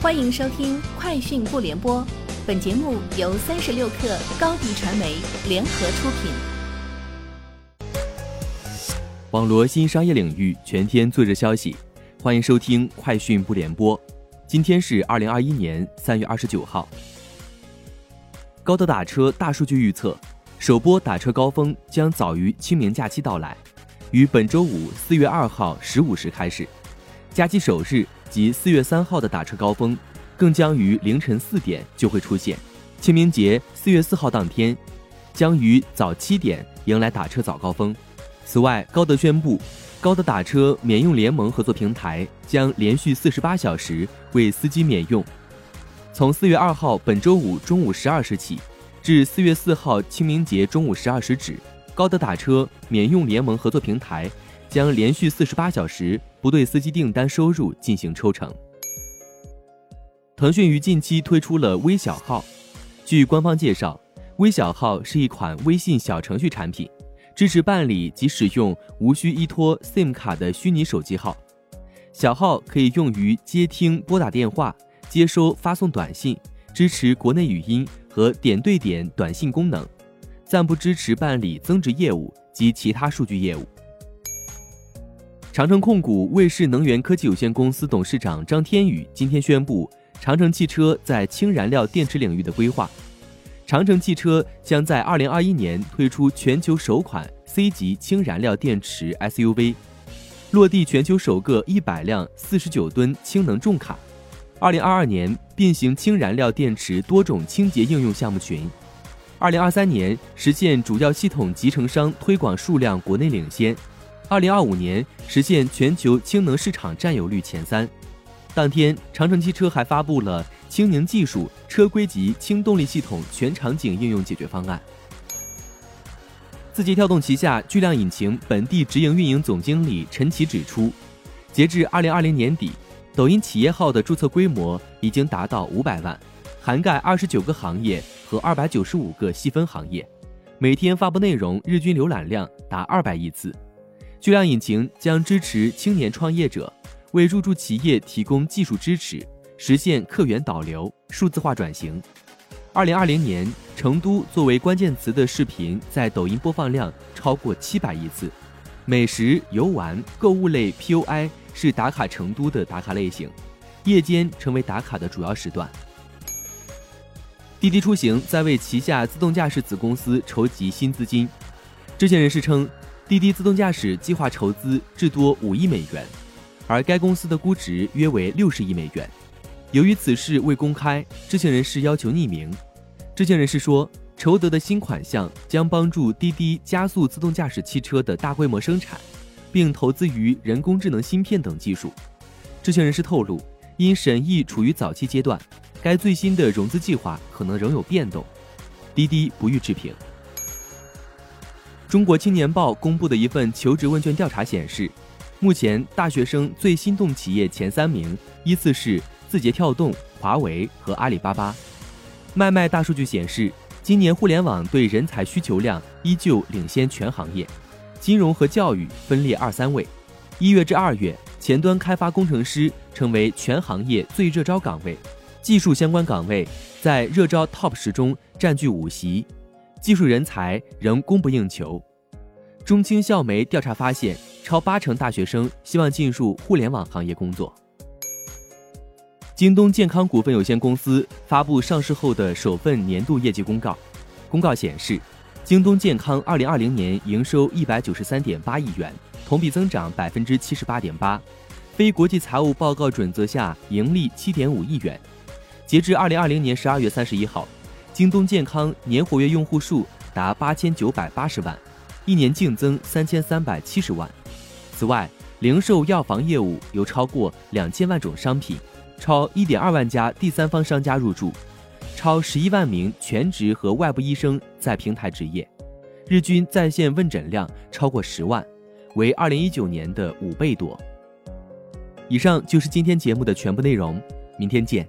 欢迎收听《快讯不联播》，本节目由三十六克高低传媒联合出品。网罗新商业领域全天最热消息，欢迎收听《快讯不联播》。今天是二零二一年三月二十九号。高德打车大数据预测，首波打车高峰将早于清明假期到来，于本周五四月二号十五时开始。假期首日及四月三号的打车高峰，更将于凌晨四点就会出现。清明节四月四号当天，将于早七点迎来打车早高峰。此外，高德宣布，高德打车免用联盟合作平台将连续四十八小时为司机免用。从四月二号本周五中午十二时起，至四月四号清明节中午十二时止，高德打车免用联盟合作平台。将连续四十八小时不对司机订单收入进行抽成。腾讯于近期推出了微小号，据官方介绍，微小号是一款微信小程序产品，支持办理及使用无需依托 SIM 卡的虚拟手机号。小号可以用于接听、拨打电话、接收、发送短信，支持国内语音和点对点短信功能，暂不支持办理增值业务及其他数据业务。长城控股卫士能源科技有限公司董事长张天宇今天宣布，长城汽车在氢燃料电池领域的规划。长城汽车将在二零二一年推出全球首款 C 级氢燃料电池 SUV，落地全球首个一百辆四十九吨氢能重卡。二零二二年并行氢燃料电池多种清洁应用项目群。二零二三年实现主要系统集成商推广数量国内领先。二零二五年实现全球氢能市场占有率前三。当天，长城汽车还发布了氢宁技术车规级氢动力系统全场景应用解决方案。字节跳动旗下巨量引擎本地直营运营总经理陈奇指出，截至二零二零年底，抖音企业号的注册规模已经达到五百万，涵盖二十九个行业和二百九十五个细分行业，每天发布内容日均浏览量达二百亿次。巨量引擎将支持青年创业者，为入驻企业提供技术支持，实现客源导流、数字化转型。二零二零年，成都作为关键词的视频在抖音播放量超过七百亿次。美食、游玩、购物类 POI 是打卡成都的打卡类型，夜间成为打卡的主要时段。滴滴出行在为旗下自动驾驶子公司筹集新资金，知情人士称。滴滴自动驾驶计划筹资至多五亿美元，而该公司的估值约为六十亿美元。由于此事未公开，知情人士要求匿名。知情人士说，筹得的新款项将帮助滴滴加速自动驾驶汽车的大规模生产，并投资于人工智能芯片等技术。知情人士透露，因审议处于早期阶段，该最新的融资计划可能仍有变动，滴滴不予置评。中国青年报公布的一份求职问卷调查显示，目前大学生最心动企业前三名依次是字节跳动、华为和阿里巴巴。卖卖大数据显示，今年互联网对人才需求量依旧领先全行业，金融和教育分列二三位。一月至二月，前端开发工程师成为全行业最热招岗位，技术相关岗位在热招 TOP 十中占据五席。技术人才仍供不应求。中青校媒调查发现，超八成大学生希望进入互联网行业工作。京东健康股份有限公司发布上市后的首份年度业绩公告。公告显示，京东健康二零二零年营收一百九十三点八亿元，同比增长百分之七十八点八，非国际财务报告准则下盈利七点五亿元。截至二零二零年十二月三十一号。京东健康年活跃用户数达八千九百八十万，一年净增三千三百七十万。此外，零售药房业务有超过两千万种商品，超一点二万家第三方商家入驻，超十一万名全职和外部医生在平台执业，日均在线问诊量超过十万，为二零一九年的五倍多。以上就是今天节目的全部内容，明天见。